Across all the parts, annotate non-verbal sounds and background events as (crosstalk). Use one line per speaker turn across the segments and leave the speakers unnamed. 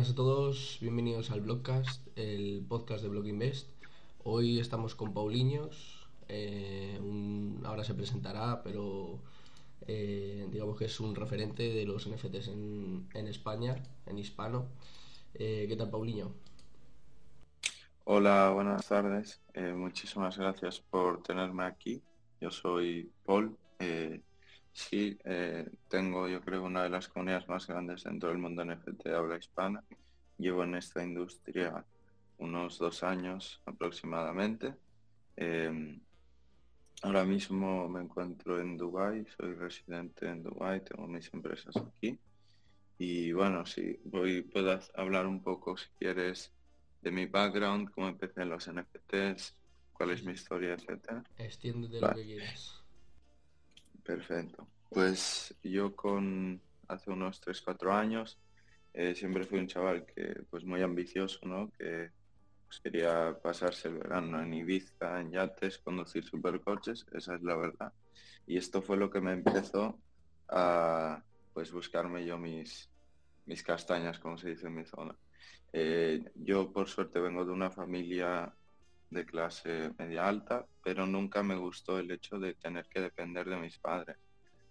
Buenas a todos, bienvenidos al Blogcast, el podcast de Blog Invest. Hoy estamos con Pauliños, eh, un- ahora se presentará, pero eh, digamos que es un referente de los NFTs en, en España, en hispano. Eh, ¿Qué tal, Pauliño?
Hola, buenas tardes. Eh, muchísimas gracias por tenerme aquí. Yo soy Paul. Eh, sí, eh, tengo yo creo una de las comunidades más grandes dentro del mundo NFT de habla hispana. Llevo en esta industria unos dos años aproximadamente. Eh, ahora mismo me encuentro en Dubái, soy residente en Dubái, tengo mis empresas aquí. Y bueno, sí, voy, puedo hablar un poco si quieres de mi background, cómo empecé en los NFTs, cuál es mi historia, etcétera.
Extiéndete lo que quieras.
Perfecto. Pues yo con hace unos 3-4 años eh, siempre fui un chaval que pues muy ambicioso, ¿no? Que pues, quería pasarse el verano en Ibiza, en yates, conducir supercoches, esa es la verdad. Y esto fue lo que me empezó a pues buscarme yo mis, mis castañas, como se dice en mi zona. Eh, yo por suerte vengo de una familia de clase media alta, pero nunca me gustó el hecho de tener que depender de mis padres,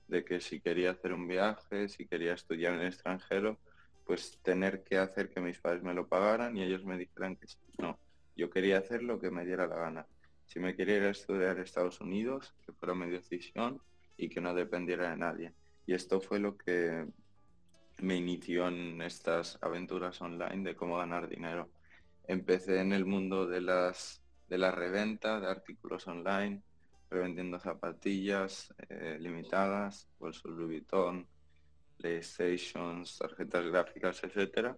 de que si quería hacer un viaje, si quería estudiar en el extranjero, pues tener que hacer que mis padres me lo pagaran y ellos me dijeran que sí. No, yo quería hacer lo que me diera la gana. Si me quería ir a estudiar a Estados Unidos, que fuera mi decisión y que no dependiera de nadie. Y esto fue lo que me inició en estas aventuras online de cómo ganar dinero. Empecé en el mundo de las de la reventa de artículos online, revendiendo zapatillas eh, limitadas, bolsos Louis Vuitton, PlayStations, tarjetas gráficas, etcétera.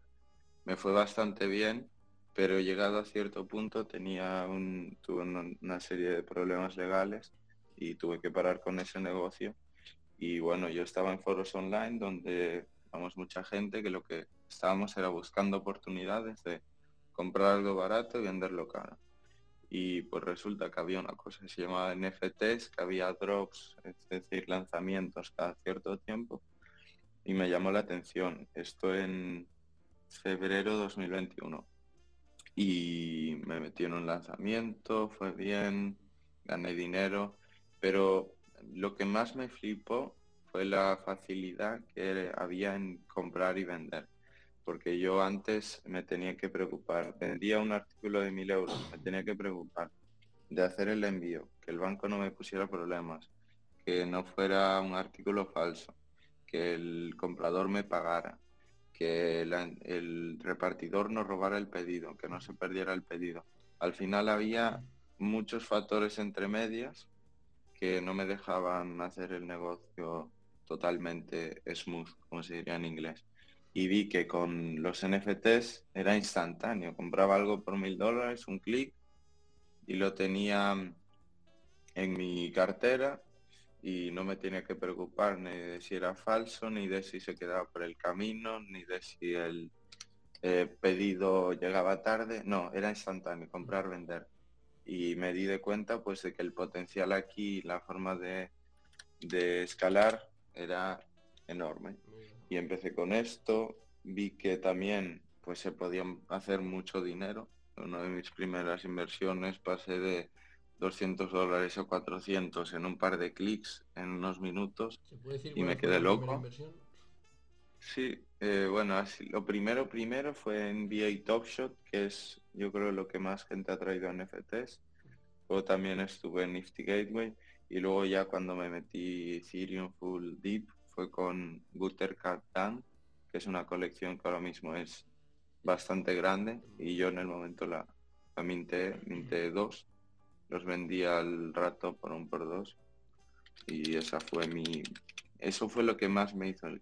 Me fue bastante bien, pero llegado a cierto punto tenía un, tuve una, serie de problemas legales y tuve que parar con ese negocio. Y bueno, yo estaba en foros online donde vamos mucha gente que lo que estábamos era buscando oportunidades de comprar algo barato y venderlo caro. Y pues resulta que había una cosa que se llamaba NFTs, que había drops, es decir, lanzamientos cada cierto tiempo. Y me llamó la atención. Esto en febrero 2021. Y me metí en un lanzamiento, fue bien, gané dinero, pero lo que más me flipó fue la facilidad que había en comprar y vender. Porque yo antes me tenía que preocupar, vendía un artículo de mil euros, me tenía que preocupar de hacer el envío, que el banco no me pusiera problemas, que no fuera un artículo falso, que el comprador me pagara, que el repartidor no robara el pedido, que no se perdiera el pedido. Al final había muchos factores entre medias que no me dejaban hacer el negocio totalmente smooth, como se diría en inglés. Y vi que con los NFTs era instantáneo. Compraba algo por mil dólares, un clic, y lo tenía en mi cartera y no me tenía que preocupar ni de si era falso, ni de si se quedaba por el camino, ni de si el eh, pedido llegaba tarde. No, era instantáneo, comprar, vender. Y me di de cuenta pues de que el potencial aquí, la forma de, de escalar era enorme. Y empecé con esto, vi que también pues se podían hacer mucho dinero. Una de mis primeras inversiones pasé de 200 dólares a 400 en un par de clics en unos minutos.
¿Se puede decir
Y me quedé loco. Sí, eh, bueno, así, lo primero, primero fue en VA Top Shot, que es yo creo lo que más gente ha traído a NFTs. Luego también estuve en Nifty Gateway y luego ya cuando me metí Ethereum Full Deep fue con Gutter Cat Dan, que es una colección que ahora mismo es bastante grande y yo en el momento la, la minté, minté dos, los vendí al rato por un por dos y esa fue mi, eso fue lo que más me hizo el.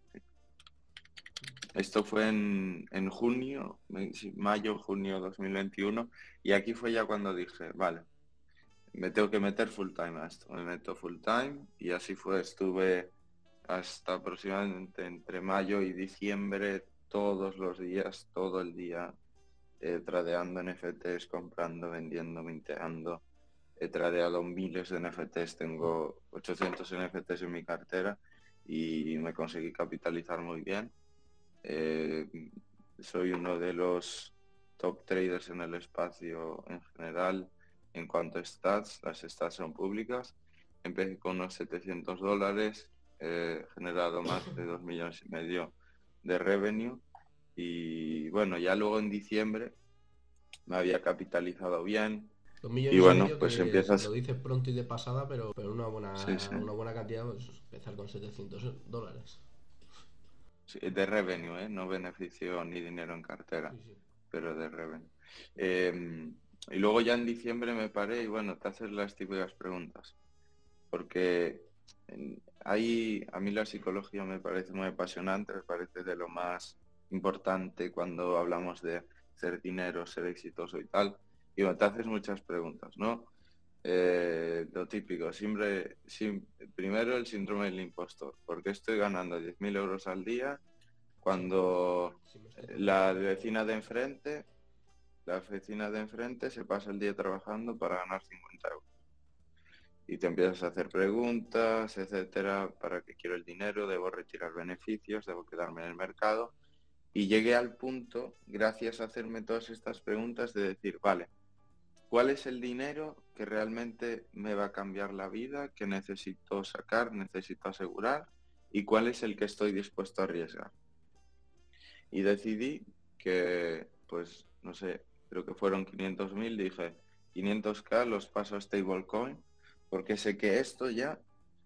Esto fue en, en junio, mayo, junio 2021 y aquí fue ya cuando dije, vale, me tengo que meter full time a esto, me meto full time y así fue, estuve hasta aproximadamente entre mayo y diciembre todos los días, todo el día, eh, tradeando NFTs, comprando, vendiendo, minteando. He tradeado miles de NFTs, tengo 800 NFTs en mi cartera y me conseguí capitalizar muy bien. Eh, soy uno de los top traders en el espacio en general en cuanto a stats. Las stats son públicas. Empecé con unos 700 dólares, he generado más de 2 millones y medio de revenue y bueno, ya luego en diciembre me había capitalizado bien.
y bueno, pues empiezas... Lo dices pronto y de pasada, pero, pero una, buena, una buena cantidad, pues, empezar con 700 dólares.
de revenue, ¿eh? no beneficio ni dinero en cartera, pero de revenue. Em, y luego ya en diciembre me paré y bueno, te haces las típicas preguntas. Porque ahí a mí la psicología me parece muy apasionante, me parece de lo más importante cuando hablamos de hacer dinero, ser exitoso y tal. Y te haces muchas preguntas, ¿no? Eh, lo típico, siempre, primero el síndrome del impostor. ¿Por qué estoy ganando 10.000 euros al día cuando la vecina de enfrente, la vecina de enfrente se pasa el día trabajando para ganar 50 euros? Y te empiezas a hacer preguntas, etcétera, para qué quiero el dinero, debo retirar beneficios, debo quedarme en el mercado. Y llegué al punto, gracias a hacerme todas estas preguntas, de decir, vale, ¿cuál es el dinero que realmente me va a cambiar la vida, que necesito sacar, necesito asegurar, y cuál es el que estoy dispuesto a arriesgar? Y decidí que, pues, no sé, creo que fueron 500.000, dije, 500k los paso a stablecoin porque sé que esto ya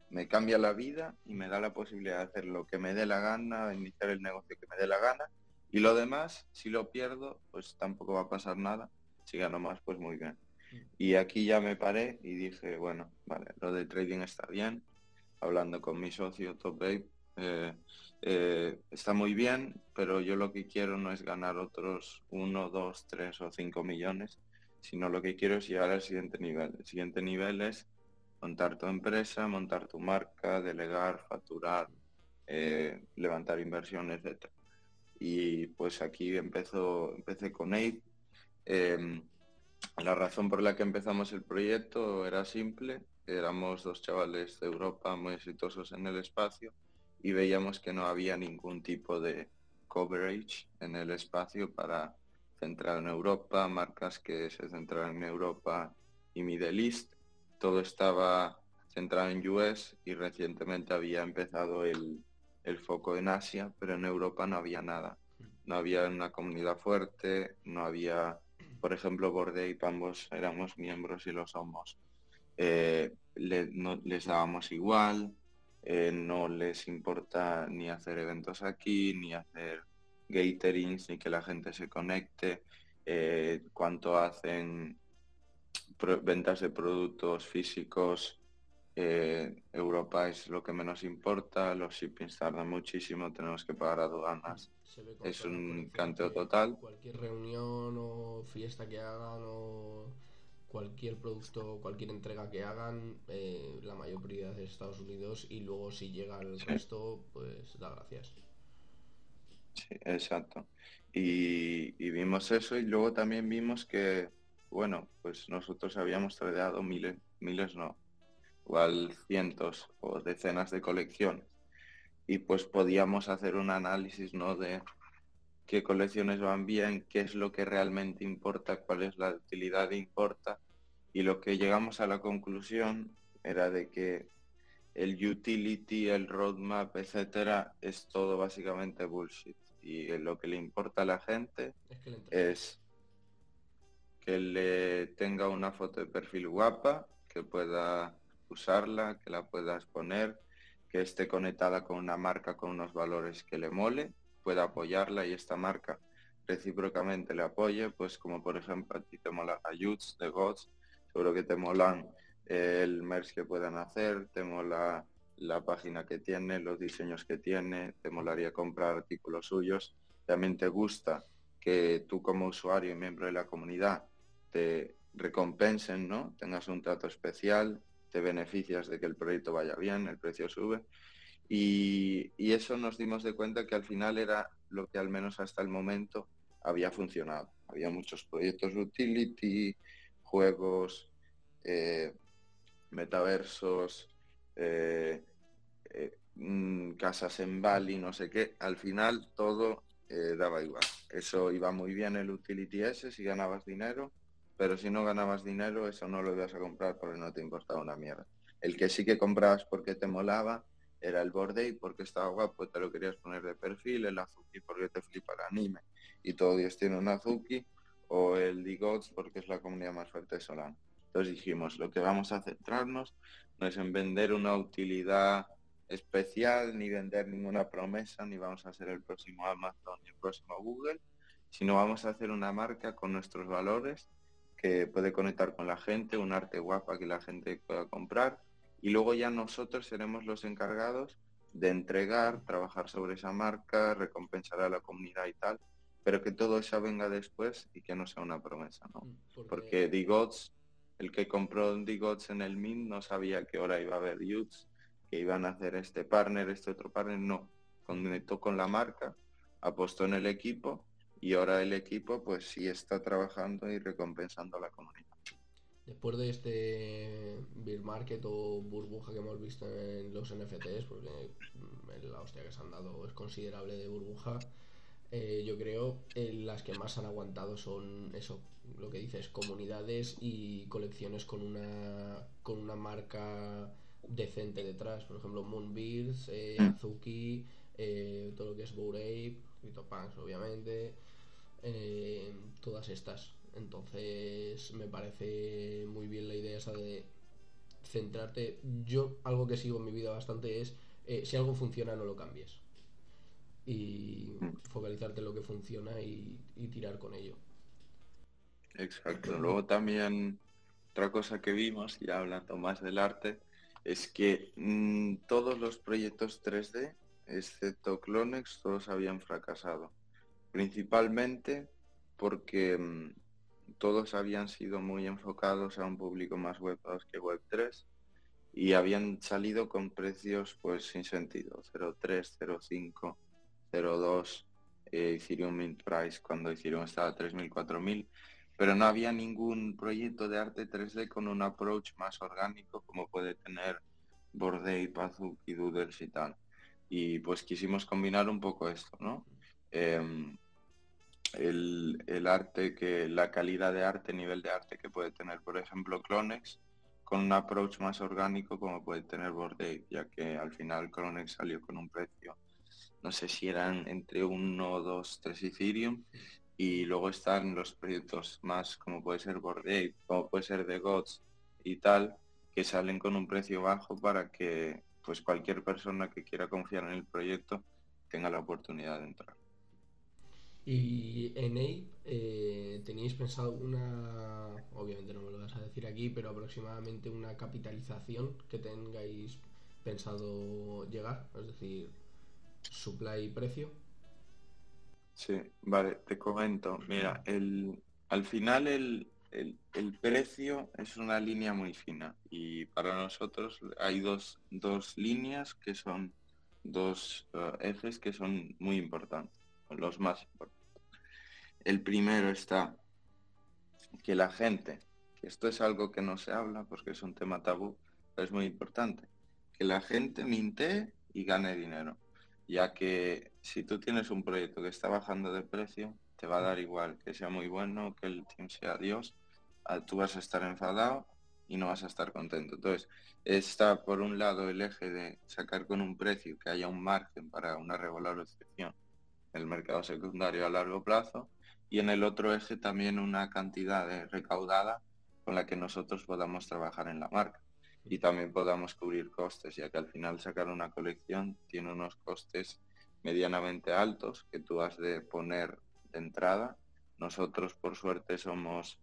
me cambia la vida y me da la posibilidad de hacer lo que me dé la gana, iniciar el negocio que me dé la gana. Y lo demás, si lo pierdo, pues tampoco va a pasar nada. Si gano más, pues muy bien. Y aquí ya me paré y dije, bueno, vale, lo de trading está bien. Hablando con mi socio Top Babe, eh, eh, está muy bien, pero yo lo que quiero no es ganar otros uno, dos, tres o cinco millones, sino lo que quiero es llegar al siguiente nivel. El siguiente nivel es montar tu empresa, montar tu marca, delegar, facturar, eh, levantar inversiones, etc. Y pues aquí empezó, empecé con Aid. Em, la razón por la que empezamos el proyecto era simple. Éramos dos chavales de Europa muy exitosos en el espacio y veíamos que no había ningún tipo de coverage en el espacio para centrar en Europa, marcas que se centraran en Europa y Middle East todo estaba centrado en US y recientemente había empezado el, foco en Asia, pero en Europa no había nada. No había una comunidad fuerte, no había, por ejemplo, Borde ambos éramos miembros y lo somos. Eh, les dábamos igual, eh, no les importa ni hacer eventos aquí, ni hacer gaterings, ni que la gente se conecte, eh, cuánto hacen ventas de productos físicos, eh, Europa es lo que menos importa, los shippings tardan muchísimo, tenemos que pagar aduanas. Es un canteo total.
Cualquier reunión o fiesta que hagan o cualquier producto, cualquier entrega que hagan, eh, la mayor prioridad es Estados Unidos y luego si llega el resto, pues da gracias.
Sí, exacto. Y, y vimos eso y luego también vimos que bueno, pues nosotros habíamos tradeado miles, miles no, igual cientos o decenas de colecciones. Y pues podíamos hacer un análisis, ¿no? De qué colecciones van bien, qué es lo que realmente importa, cuál es la utilidad que importa. Y lo que llegamos a la conclusión era de que el utility, el roadmap, etcétera, es todo básicamente bullshit. Y lo que le importa a la gente es que le tenga una foto de perfil guapa, que pueda usarla, que la pueda exponer, que esté conectada con una marca con unos valores que le mole, pueda apoyarla y esta marca recíprocamente le apoye, pues como por ejemplo a ti te mola Ayuds de Gods, seguro que te molan eh, el merch que puedan hacer, te mola la página que tiene, los diseños que tiene, te molaría comprar artículos suyos, también te gusta que tú como usuario y miembro de la comunidad te recompensen, ¿no? Tengas un trato especial, te beneficias de que el proyecto vaya bien, el precio sube. Y, eso nos dimos de cuenta que al final era lo que al menos hasta el momento había funcionado. Había muchos proyectos utility, juegos, eh, metaversos, eh, eh, mm, casas en Bali, no sé qué. Al final todo daba igual. Eso iba muy bien el utility ese si ganabas dinero, pero si no ganabas dinero, eso no lo ibas a comprar porque no te importaba una mierda. El que sí que comprabas porque te molaba era el Borde porque estaba guapo, te lo querías poner de perfil, el Azuki porque te flipa el anime y todo Dios tiene un Azuki, o el Digots porque es la comunidad más fuerte de Solana. Entonces dijimos, lo que vamos a centrarnos no es en vender una utilidad especial, ni vender ninguna promesa, ni vamos a ser el próximo Amazon ni el próximo Google, sino vamos a hacer una marca con nuestros valores que puede conectar con la gente, un arte guapa que la gente pueda comprar y luego ya nosotros seremos los encargados de entregar, trabajar sobre esa marca, recompensar a la comunidad y tal, pero que todo eso venga después y que no sea una promesa, ¿no? Mm, porque, Digots, el que compró Digots en el Mint no sabía que ahora iba a haber youths, que iban a hacer este partner, este otro partner, no. Conectó con la marca, apostó en el equipo y ahora el equipo pues sí está trabajando y recompensando a la comunidad.
Después de este beer market o burbuja que hemos visto en los NFTs, porque la hostia que se han dado es considerable de burbuja, eh, yo creo eh, las que más han aguantado son eso, lo que dices, comunidades y colecciones con una con una marca decente detrás, por ejemplo Moonbeards, eh, mm. Azuki, eh, todo lo que es Bourape, Cryptopunks obviamente, todas estas entonces me parece muy bien la idea esa de centrarte. Yo algo que sigo en mi vida bastante es eh, si algo funciona no lo cambies. Y mm. focalizarte en lo que funciona y, tirar con ello.
Exacto. Luego también otra cosa que vimos, ya hablando más del arte, es que mm, todos los proyectos 3D, excepto Clonex, todos habían fracasado. Principalmente porque mm, todos habían sido muy enfocados a un público más web 2 que web 3 y habían salido con precios pues sin sentido, 0.3, 0.5, 0.2, eh, Ethereum Mint Price cuando Ethereum estaba a 3.000, 4.000, pero no había ningún proyecto de arte 3D con un approach más orgánico como puede tener Borde, Pazuk y Doodles y tal. Y pues quisimos combinar un poco esto, ¿no? Em, el, arte, que la calidad de arte, nivel de arte que puede tener, por ejemplo, Clonex, con un approach más orgánico como puede tener Borde, ya que al final Clonex salió con un precio, no sé si eran entre 1, 2, 3 Ethereum, y luego están los proyectos más como puede ser Borde, como puede ser The Gods y tal, que salen con un precio bajo para que pues cualquier persona que quiera confiar en el proyecto tenga la oportunidad de entrar.
Y en Ape, eh, ¿teníais pensado una, obviamente no me lo vas a decir aquí, pero aproximadamente una capitalización que tengáis pensado llegar? Es decir, supply y precio.
Sí, vale, te comento. Mira, el, al final el, el, precio es una línea muy fina y para nosotros hay dos, dos líneas que son dos uh, ejes que son muy importantes los más importantes. El primero está que la gente, que esto es algo que no se habla porque es un tema tabú, pero es muy importante, que la gente minte y gane dinero, ya que si tú tienes un proyecto que está bajando de precio, te va a dar igual que sea muy bueno, que el team sea Dios, ah, tú vas a estar enfadado y no vas a estar contento. Entonces, está por un lado el eje de sacar con un precio que haya un margen para una revalorización el mercado secundario a largo plazo y en el otro eje también una cantidad de recaudada con la que nosotros podamos trabajar en la marca y también podamos cubrir costes, ya que al final sacar una colección tiene unos costes medianamente altos que tú has de poner de entrada. Nosotros por suerte somos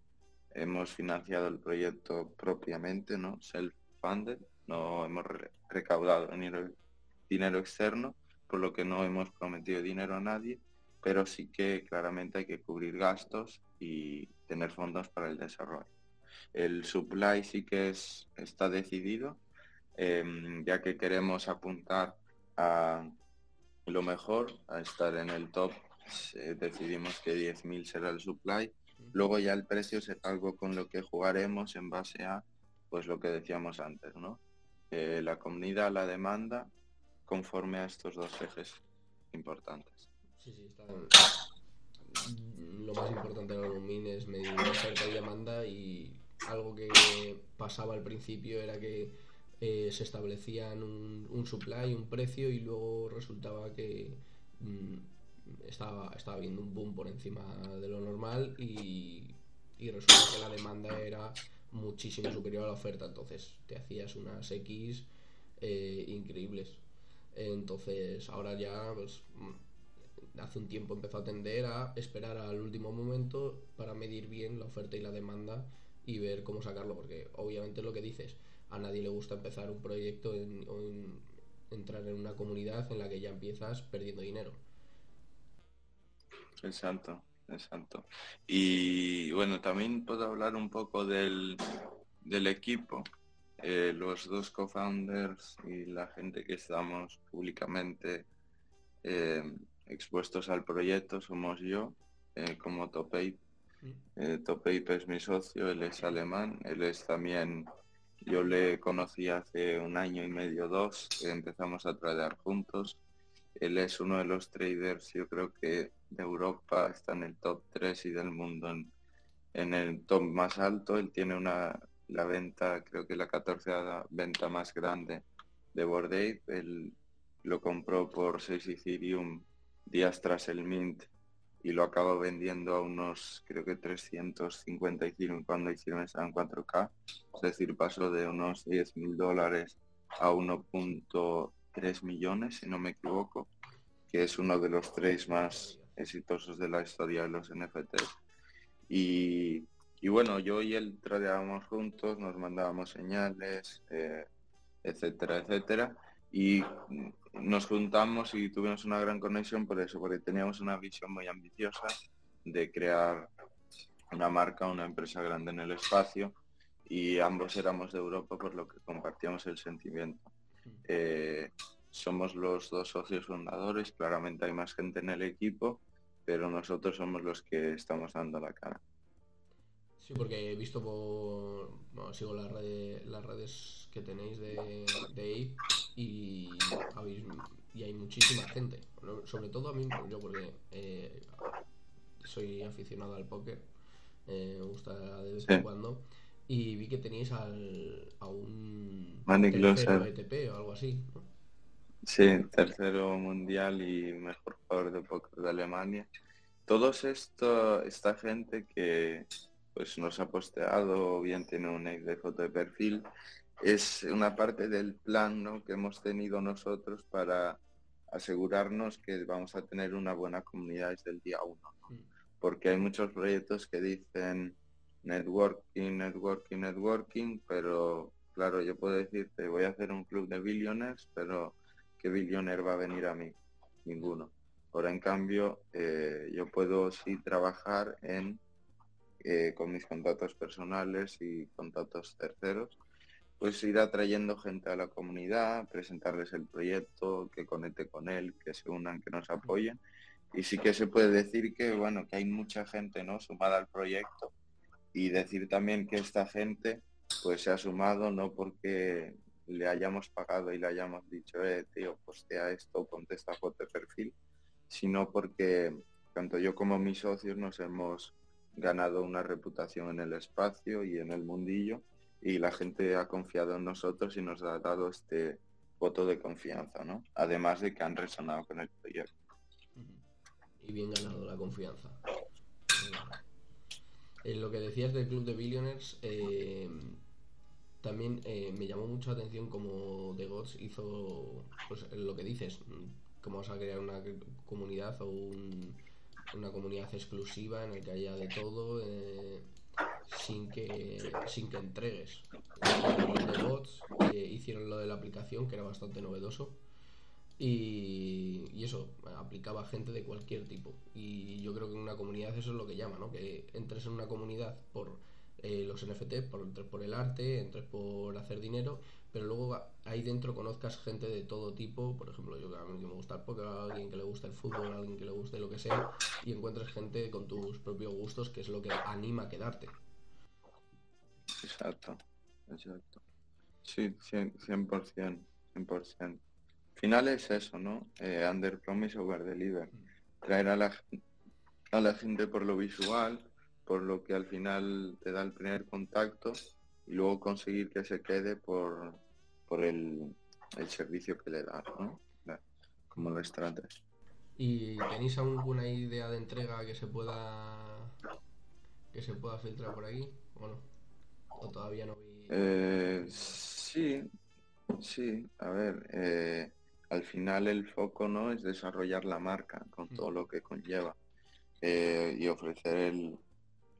hemos financiado el proyecto propiamente, ¿no? Self-funded, no hemos recaudado dinero, dinero externo por lo que no hemos prometido dinero a nadie, pero sí que claramente hay que cubrir gastos y tener fondos para el desarrollo. El supply sí que es, está decidido, em, ya que queremos apuntar a lo mejor, a estar en el top, decidimos que 10.000 será el supply. Luego ya el precio es algo con lo que jugaremos en base a pues lo que decíamos antes, ¿no? la comunidad, la demanda conforme a estos dos ejes importantes.
Sí, sí, está... Lo más importante de los min es medir oferta y demanda y algo que pasaba al principio era que eh, se establecían un, un, supply, un precio y luego resultaba que mm, estaba, estaba habiendo un boom por encima de lo normal y, y resulta que la demanda era muchísimo superior a la oferta, entonces te hacías unas X eh, increíbles. Entonces ahora ya pues, mm, hace un tiempo empezó a tender a esperar al último momento para medir bien la oferta y la demanda y ver cómo sacarlo, porque obviamente lo que dices, a nadie le gusta empezar un proyecto o entrar en una comunidad en la que ya empiezas perdiendo dinero.
Exacto, exacto. Y bueno, también puedo hablar un poco del, del equipo. Eh, los dos co-founders y la gente que estamos públicamente eh, expuestos al proyecto somos yo, eh, como Topape. Eh, Topape es mi socio, él es alemán, él es también, yo le conocí hace un año y medio, dos, empezamos a tradear juntos. Él es uno de los traders, yo creo que de Europa está en el top 3 y del mundo en, en el top más alto. Él tiene una la venta, creo que la 14 venta más grande de Bored lo compró por 6 Ethereum días tras el mint y lo acabó vendiendo a unos, creo que 350 Ethereum cuando hicieron esa en 4K. Es decir, pasó de unos 10 mil dólares a 1.3 millones, si no me equivoco, que es uno de los tres más exitosos de la historia de los NFTs. Y y bueno, yo y él tradeábamos juntos, nos mandábamos señales, eh, etcétera, etcétera. Y nos juntamos y tuvimos una gran conexión por eso, porque teníamos una visión muy ambiciosa de crear una marca, una empresa grande en el espacio y ambos éramos de Europa por lo que compartíamos el sentimiento. Eh, somos los dos socios fundadores, claramente hay más gente en el equipo, pero nosotros somos los que estamos dando la cara.
Sí, porque he visto por. Bueno, sigo las redes, las redes que tenéis de, de Ape y, y hay muchísima gente. Sobre todo a mí, yo, porque eh, soy aficionado al póker, eh, me gusta de vez en cuando. Y vi que tenéis al, a un tercero ETP o algo así. ¿no?
Sí, tercero mundial y mejor jugador de póker de Alemania. Todos esto, esta gente que pues nos ha posteado o bien tiene un de foto de perfil, es una parte del plan ¿no? que hemos tenido nosotros para asegurarnos que vamos a tener una buena comunidad desde el día uno. Mm. Porque hay muchos proyectos que dicen networking, networking, networking, pero claro, yo puedo decirte, voy a hacer un club de billionaires, pero ¿qué billionaire va a venir a mí? Ninguno. Ahora, en cambio, eh, yo puedo sí trabajar en eh, con mis contactos personales y contactos terceros, pues ir atrayendo gente a la comunidad, presentarles el proyecto, que conecte con él, que se unan, que nos apoyen. Y sí que se puede decir que, bueno, que hay mucha gente, ¿no? Sumada al proyecto y decir también que esta gente, pues se ha sumado no porque le hayamos pagado y le hayamos dicho, eh, tío, postea esto, ponte esta foto de perfil, sino porque tanto yo como mis socios nos hemos ganado una reputación en el espacio y en el mundillo y la gente ha confiado en nosotros y nos ha dado este voto de confianza, ¿no? Además de que han resonado con el proyecto.
Y bien ganado la confianza. En lo que decías del Club de Billionaires, eh, también eh, me llamó mucho la atención como The Gods hizo pues, lo que dices, cómo vas a crear una comunidad o un, una comunidad exclusiva en la que haya de todo eh, sin que sin que entregues de bots hicieron lo de la aplicación que era bastante novedoso y, y, eso aplicaba gente de cualquier tipo y yo creo que en una comunidad eso es lo que llama ¿no? que entres en una comunidad por eh, los NFT por, entres por el arte entres por hacer dinero pero luego ahí dentro conozcas gente de todo tipo, por ejemplo, yo que a mí me gusta el póker, a alguien que le gusta el fútbol, a alguien que le guste lo que sea, y encuentres gente con tus propios gustos, que es lo que anima a quedarte.
Exacto, exacto. Sí, 100%, 100%. Final es eso, ¿no? Eh, under promise over deliver. atraer a la, a la gente por lo visual, por lo que al final te da el primer contacto y luego conseguir que se quede por, por el, el servicio que le das, ¿no? Como lo trates.
¿Y tenéis alguna idea de entrega que se pueda que se pueda filtrar por aquí? Bueno, o todavía no vi.
Eh, sí, sí. A ver, eh, al final el foco no es desarrollar la marca con mm. todo lo que conlleva eh, y ofrecer el,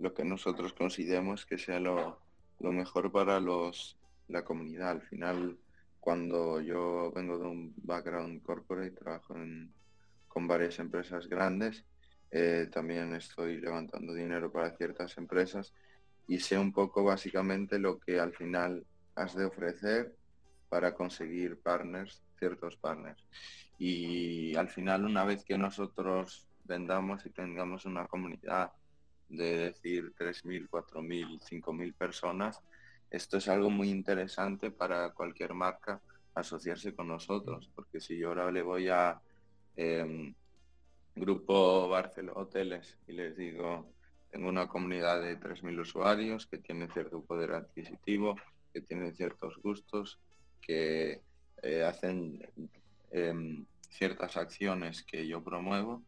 lo que nosotros consideremos que sea lo, lo mejor para los la comunidad. Al final, cuando yo vengo de un background corporate, trabajo con varias empresas grandes, eh, también estoy levantando dinero para ciertas empresas y sé un poco básicamente lo que al final has de ofrecer para conseguir partners, ciertos partners. Y al final, una vez que nosotros vendamos y tengamos una comunidad de decir 3.000, 4.000, 5.000 personas, esto es algo muy interesante para cualquier marca asociarse con nosotros, porque si yo ahora le voy a em, Grupo Barcelona Hoteles y les digo, tengo una comunidad de 3.000 usuarios que tienen cierto poder adquisitivo, que tienen ciertos gustos, que eh, hacen em, ciertas acciones que yo promuevo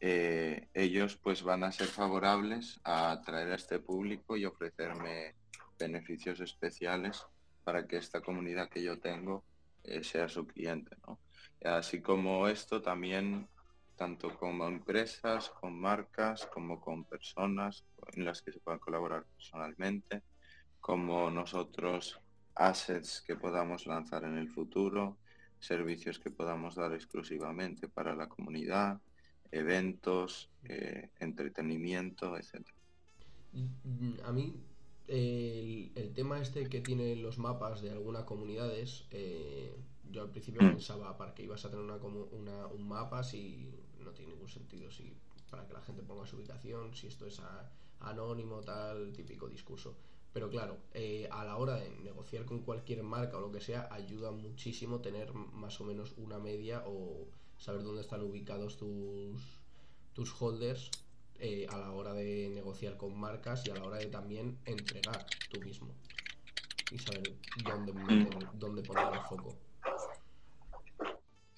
eh, ellos pues van a ser favorables a atraer a este público y ofrecerme beneficios especiales para que esta comunidad que yo tengo eh, sea su cliente. Así como esto también, tanto como empresas, con marcas, como con personas en las que se puedan colaborar personalmente, como nosotros assets que podamos lanzar en el futuro, servicios que podamos dar exclusivamente para la comunidad, eventos, eh, entretenimiento, etc.
A mí el, tema este que tienen los mapas de algunas comunidades, eh, yo al principio mm. pensaba para que ibas a tener una, un mapa si no tiene ningún sentido, si para que la gente ponga su ubicación, si esto es anónimo, tal, típico discurso. Pero claro, eh, a la hora de negociar con cualquier marca o lo que sea, ayuda muchísimo tener más o menos una media o saber dónde están ubicados tus, tus holders eh, a la hora de negociar con marcas y a la hora de también entregar tú mismo y saber dónde, mm. dónde poner el foco.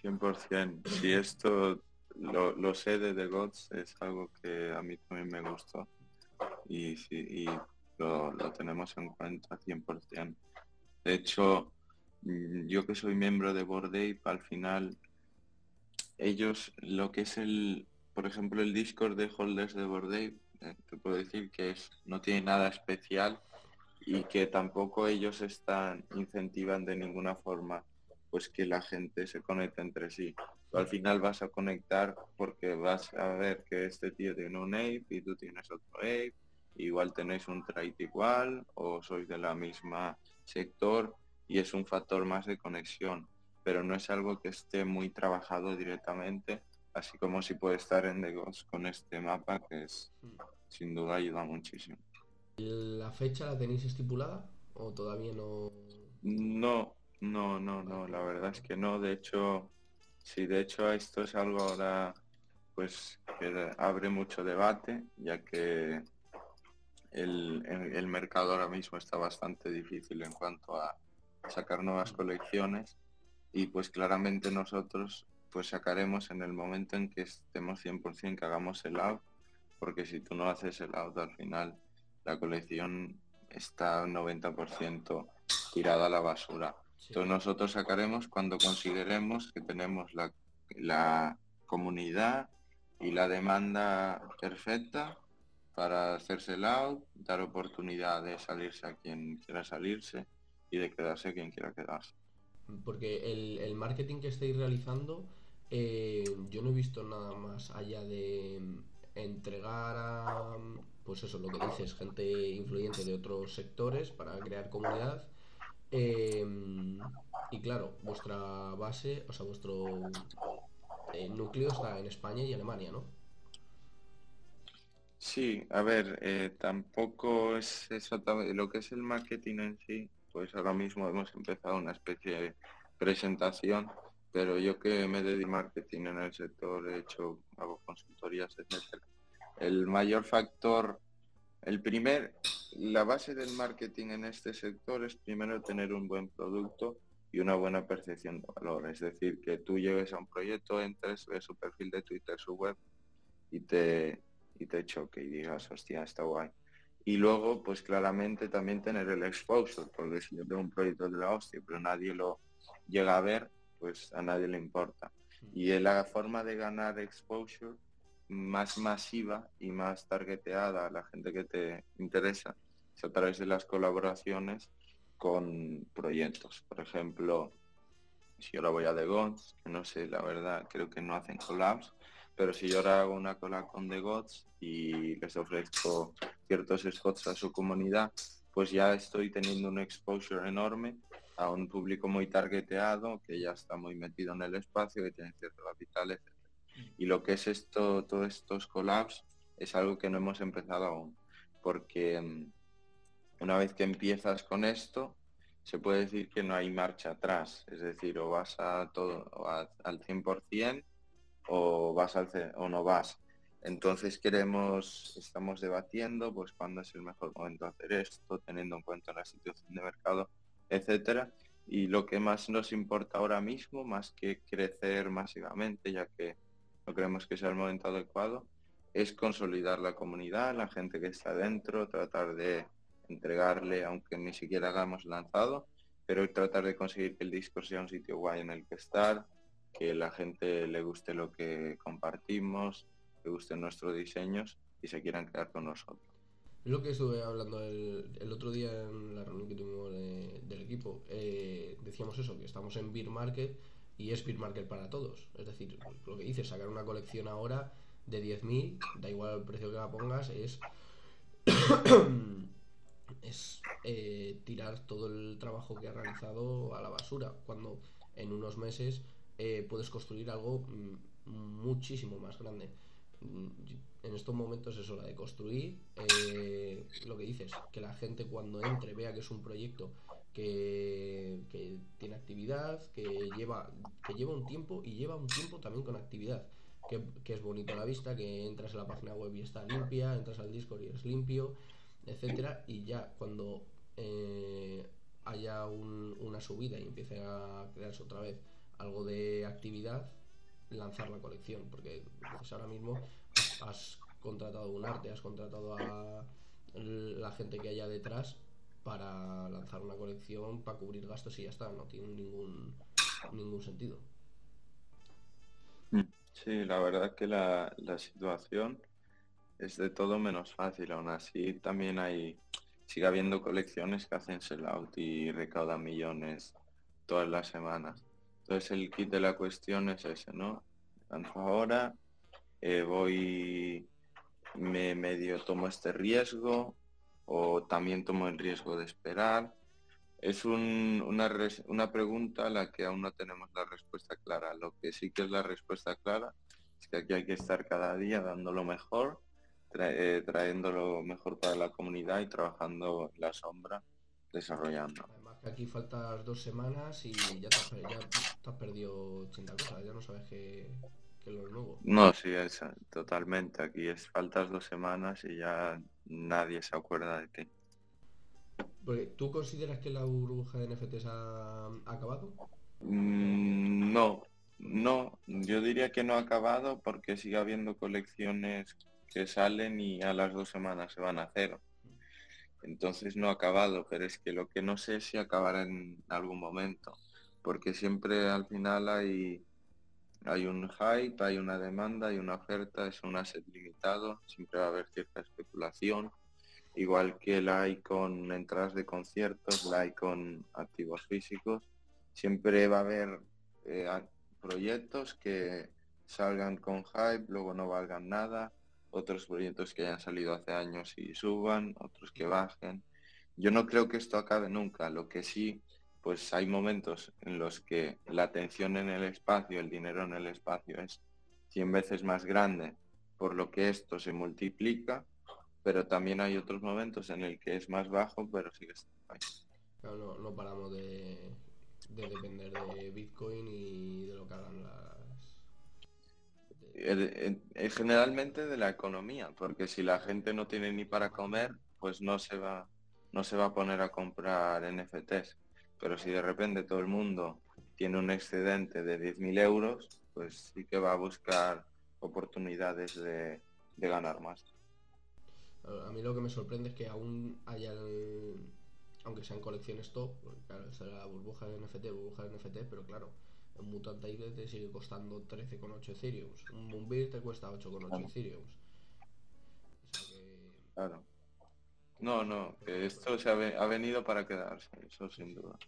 100%. Si esto lo, sé de The Gods, es algo que a mí también me gustó y, y lo, lo, tenemos en cuenta 100%. De hecho, mm, yo que soy miembro de Board Ape, al final ellos lo que es el, por ejemplo, el Discord de holders de Bordey, eh, te puedo decir que es, no tiene nada especial y que tampoco ellos están incentivan de ninguna forma pues que la gente se conecte entre sí. al final vas a conectar porque vas a ver que este tío tiene un ape y tú tienes otro ape, igual tenéis un trade igual o sois de la misma sector y es un factor más de conexión pero no es algo que esté muy trabajado directamente, así como si puede estar en Degos con este mapa que es sin duda ayuda muchísimo.
¿La fecha la tenéis estipulada o todavía no?
No, no, no, no, la verdad es que no, de hecho, sí, de hecho esto es algo ahora pues que abre mucho debate, ya que el, el mercado ahora mismo está bastante difícil en cuanto a sacar nuevas colecciones y pues claramente nosotros pues sacaremos en el momento en que estemos 100% que hagamos el out, porque si tú no haces el out al final la colección está 90% tirada a la basura. Entonces nosotros sacaremos cuando consideremos que tenemos la, la comunidad y la demanda perfecta para hacerse el out, dar oportunidad de salirse a quien quiera salirse y de quedarse a quien quiera quedarse
porque el, marketing que estáis realizando, eh, yo no he visto nada más allá de mm, entregar a, pues eso, lo que dices, gente influyente de otros sectores para crear comunidad. Em, y claro, vuestra base, o sea, vuestro eh, núcleo está en España y Alemania, ¿no?
Sí, a ver, eh, tampoco es exactamente lo que es el marketing en sí, pues ahora mismo hemos empezado una especie de presentación pero yo que me dedico marketing en el sector, he hecho, hago consultorías, etcétera. El mayor factor, el primer, la base del marketing en este sector es primero tener un buen producto y una buena percepción de valor. Es decir, que tú llegues a un proyecto, entres, ves su perfil de Twitter, su web y te, y te choque y digas, hostia, está guay. Y luego, pues claramente también tener el exposure, porque si yo tengo un proyecto de la hostia, pero nadie lo llega a ver, pues a nadie le importa. Y la forma de ganar exposure más masiva y más targeteada a la gente que te interesa es a través de las colaboraciones con proyectos. Por ejemplo, si ahora voy a The Gods, que no sé, la verdad, creo que no hacen collabs, pero si yo ahora hago una cola con The Gods y les ofrezco ciertos spots a su comunidad, pues ya estoy teniendo un exposure enorme a un público muy targeteado, que ya está muy metido en el espacio, que tiene cierto capital, etc. Y lo que es esto, todos estos collabs, es algo que no hemos empezado aún, porque mm, una vez que empiezas con esto, se puede decir que no hay marcha atrás, es decir, o vas a todo al 100% o vas al o no vas. Entonces queremos, estamos debatiendo pues cuándo es el mejor momento hacer esto, teniendo en cuenta la situación de mercado, etcétera. Y lo que más nos importa ahora mismo, más que crecer masivamente, ya que no creemos que sea el momento adecuado, es consolidar la comunidad, la gente que está dentro, tratar de entregarle, aunque ni siquiera hagamos lanzado, pero tratar de conseguir que el Discord sea un sitio guay en el que estar, que la gente le guste lo que compartimos, le gusten nuestros diseños y se quieran quedar con nosotros.
Lo que estuve hablando el, otro día en la reunión que tuvimos del equipo. Eh, decíamos eso, que estamos en Beer Market y es Beer Market para todos. Es decir, lo que dices, sacar una colección ahora de 10.000, da igual el precio que la pongas, es (coughs) es eh, tirar todo el trabajo que ha realizado a la basura, cuando en unos meses eh, puedes construir algo mm, muchísimo más grande. Mm, en estos momentos es hora de construir eh, lo que dices, que la gente cuando entre vea que es un proyecto que, tiene actividad, que lleva, que lleva un tiempo y lleva un tiempo también con actividad. Que, es bonito a la vista, que entras en la página web y está limpia, entras al Discord y es limpio, etcétera, y ya cuando eh, haya una subida y empiece a crearse otra vez algo de actividad, lanzar la colección, porque pues ahora mismo has contratado un arte, has contratado a la gente que haya detrás para lanzar una colección, para cubrir gastos y ya está, no tiene ningún, ningún sentido.
Sí, la verdad que la, la situación es de todo menos fácil. Aún así, también hay, sigue habiendo colecciones que hacen sellout y recaudan millones todas las semanas. Entonces el kit de la cuestión es ese, ¿no? Ahora, eh, voy, me medio tomo este riesgo o también tomo el riesgo de esperar. Es una, una pregunta a la que aún no tenemos la respuesta clara. Lo que sí que es la respuesta clara es que aquí hay que estar cada día dando lo mejor eh, trayendo lo mejor para la comunidad y trabajando la sombra, desarrollando.
Que aquí faltas dos semanas y ya te has, perdido 80 cosas, ya no sabes qué, es lo nuevo.
No, sí, es, totalmente. Aquí es faltas dos semanas y ya nadie se acuerda de ti.
¿Tú consideras que la burbuja de NFTs ha, acabado?
Mm, no, no, yo diría que no ha acabado porque sigue habiendo colecciones que salen y a las dos semanas se van a hacer. Entonces no ha acabado, pero es que lo que no sé es si acabará en algún momento, porque siempre al final hay, hay un hype, hay una demanda, hay una oferta, es un asset limitado, siempre va a haber cierta especulación, igual que la hay con entradas de conciertos, la hay con activos físicos, siempre va a haber eh, proyectos que salgan con hype, luego no valgan nada, otros proyectos que hayan salido hace años y suban, otros que bajen. Yo no creo que esto acabe nunca, lo que sí, pues hay momentos en los que la atención en el espacio, el dinero en el espacio es 100 veces más grande, por lo que esto se multiplica, pero también hay otros momentos en el que es más bajo, pero sigue estando ahí.
no, paramos de, de depender de Bitcoin y de lo que hagan las...
Generalmente de la economía, porque si la gente no tiene ni para comer, pues no se va, no se va a poner a comprar NFTs. Pero si de repente todo el mundo tiene un excedente de 10.000 euros, pues sí que va a buscar oportunidades de, ganar más.
A mí lo que me sorprende es que aún haya, aunque sean colecciones top, claro, esta la burbuja de NFT, burbuja de NFT, pero claro, un Mutant Tiger te sigue costando 13,8 Ethereum, un Moonbear te cuesta 8,8 claro. Ethereum.
Claro. No, no, que esto se ha, venido para quedarse, eso sin duda.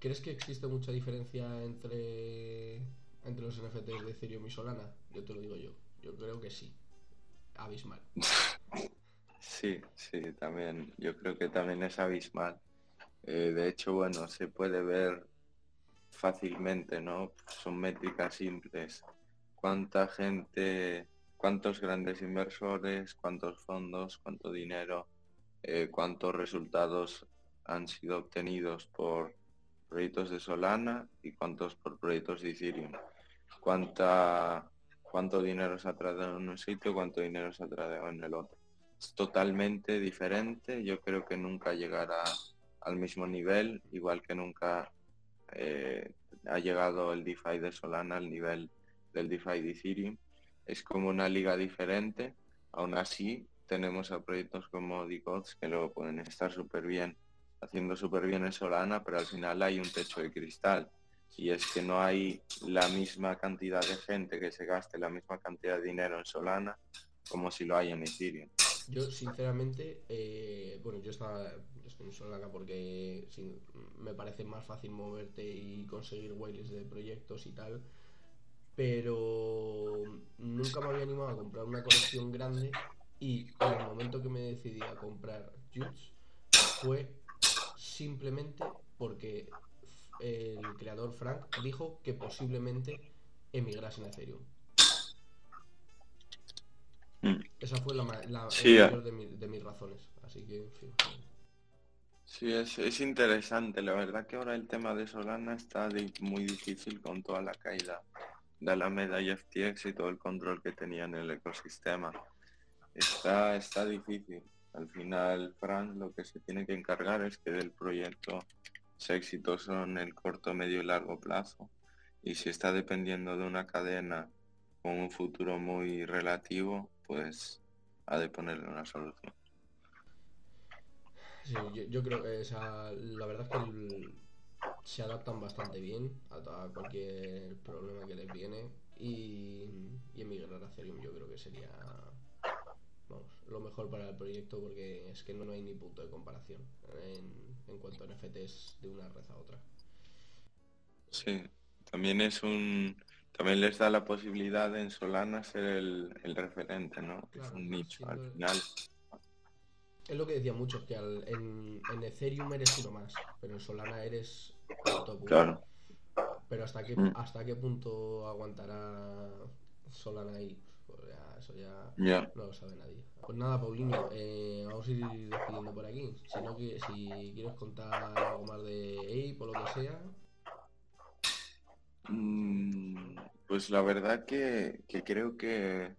¿Crees que existe mucha diferencia entre, entre los NFTs de Ethereum y Solana? Yo te lo digo yo. Yo creo que sí. Abismal. (laughs)
sí, sí, también. Yo creo que también es abismal. Eh, de hecho, bueno, se puede ver fácilmente, ¿no? Son métricas simples. ¿Cuánta gente, cuántos grandes inversores, cuántos fondos, cuánto dinero eh, cuántos resultados han sido obtenidos por proyectos de Solana y cuántos por proyectos de Ethereum. Cuánta, cuánto dinero se ha traído en un sitio, cuánto dinero se ha traído en el otro. Es totalmente diferente. Yo creo que nunca llegará al mismo nivel, igual que nunca eh, ha llegado el DeFi de Solana al nivel del DeFi de Ethereum. Es como una liga diferente. Aún así, tenemos a proyectos como Dicots que lo pueden estar súper bien, haciendo súper bien en Solana, pero al final hay un techo de cristal. Y es que no hay la misma cantidad de gente que se gaste la misma cantidad de dinero en Solana como si lo hay en Ethereum.
Yo, sinceramente, eh, bueno, yo estaba en Solana porque me parece más fácil moverte y conseguir whales de proyectos y tal, pero nunca me había animado a comprar una colección grande y en el momento que me decidí a comprar Juts fue simplemente porque el creador Frank dijo que posiblemente emigrase en Ethereum. Mm. Esa fue la, mayor de, mis razones. Así que,
Sí, es, es, interesante. La verdad que ahora el tema de Solana está muy difícil con toda la caída de Alameda y FTX y todo el control que tenía en el ecosistema. Está, está difícil. Al final, Fran, lo que se tiene que encargar es que el proyecto sea exitoso en el corto, medio y largo plazo. Y si está dependiendo de una cadena con un futuro muy relativo, pues ha de ponerle una solución.
Sí, yo, creo que la verdad es que se adaptan bastante bien a, cualquier problema que les viene y, y emigrar a Ethereum yo creo que sería lo mejor para el proyecto porque es que no, hay ni punto de comparación en, cuanto a NFTs de una red a otra.
Sí, también es un también les da la posibilidad en Solana ser el, referente, ¿no? es un nicho al final.
Es lo que decía muchos, que en, Ethereum eres uno más, pero en Solana eres top Claro. Pero hasta qué, mm. hasta qué punto aguantará Solana ahí, pues eso ya no lo sabe nadie. Pues nada, Paulinho, eh, vamos a ir despidiendo por aquí. Si, no, que, si quieres contar algo más de Ape o lo que sea.
Mm, pues la verdad que, creo que,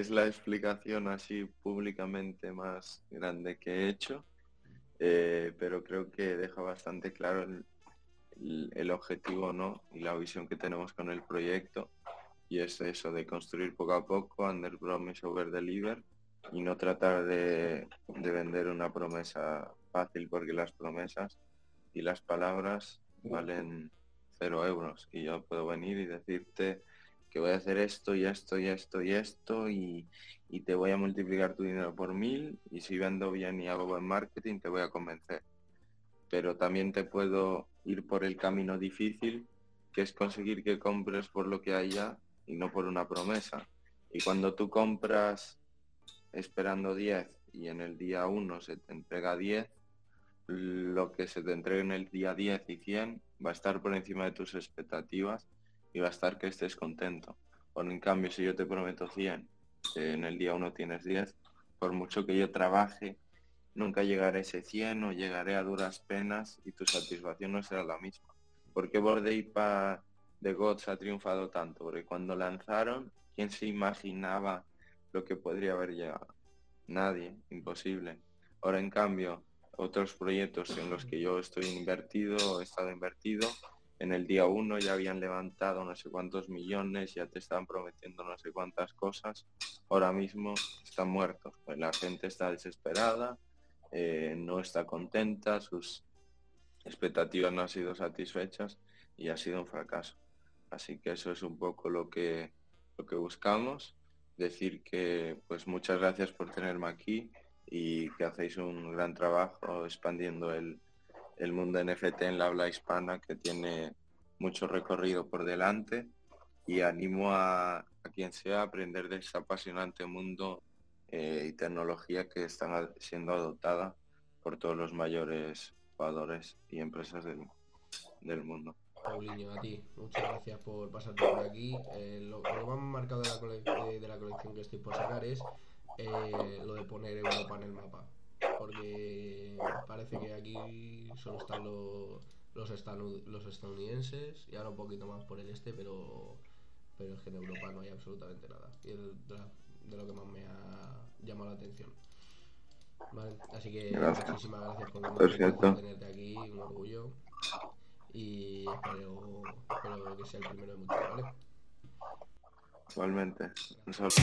es la explicación así públicamente más grande que he hecho, eh, pero creo que deja bastante claro el, objetivo ¿no? y la visión que tenemos con el proyecto y es eso de construir poco a poco, under promise over deliver y no tratar de, vender una promesa fácil porque las promesas y las palabras valen cero euros y yo puedo venir y decirte que voy a hacer esto y esto y esto y esto y, y te voy a multiplicar tu dinero por mil y si vendo bien y hago buen marketing te voy a convencer. Pero también te puedo ir por el camino difícil que es conseguir que compres por lo que haya y no por una promesa. Y cuando tú compras esperando 10 y en el día 1 se te entrega 10, lo que se te entregue en el día 10 y 100 va a estar por encima de tus expectativas y va a estar que estés contento. O en cambio, si yo te prometo 100, en el día 1 tienes 10, por mucho que yo trabaje, nunca llegaré a ese 100 o llegaré a duras penas y tu satisfacción no será la misma. ¿por qué Bordeipa de Gods ha triunfado tanto? Porque cuando lanzaron, ¿quién se imaginaba lo que podría haber llegado? Nadie, imposible. Ahora, en cambio, otros proyectos en los que yo estoy invertido, he estado invertido, en el día uno ya habían levantado no sé cuántos millones, ya te estaban prometiendo no sé cuántas cosas, ahora mismo están muertos. Pues la gente está desesperada, eh, no está contenta, sus expectativas no han sido satisfechas y ha sido un fracaso. Así que eso es un poco lo que, lo que buscamos. Decir que pues muchas gracias por tenerme aquí y que hacéis un gran trabajo expandiendo el, el mundo NFT en la habla hispana que tiene mucho recorrido por delante y animo a, quien sea a aprender de ese apasionante mundo eh, y tecnología que están siendo adoptada por todos los mayores jugadores y empresas del, mundo.
Paulinho, a ti, muchas gracias por pasarte por aquí. Eh, lo, que más marcado de la, de la colección que estoy por sacar es eh, lo de poner Europa en el mapa porque parece que aquí solo están los, los, estadounidenses y ahora un poquito más por el este, pero, pero es que en Europa no hay absolutamente nada. Y es de, lo que más me ha llamado la atención. Vale, así que muchísimas gracias por tenerte aquí, un orgullo. Y espero, espero que sea el primero de muchos, ¿vale?
Igualmente. Un saludo.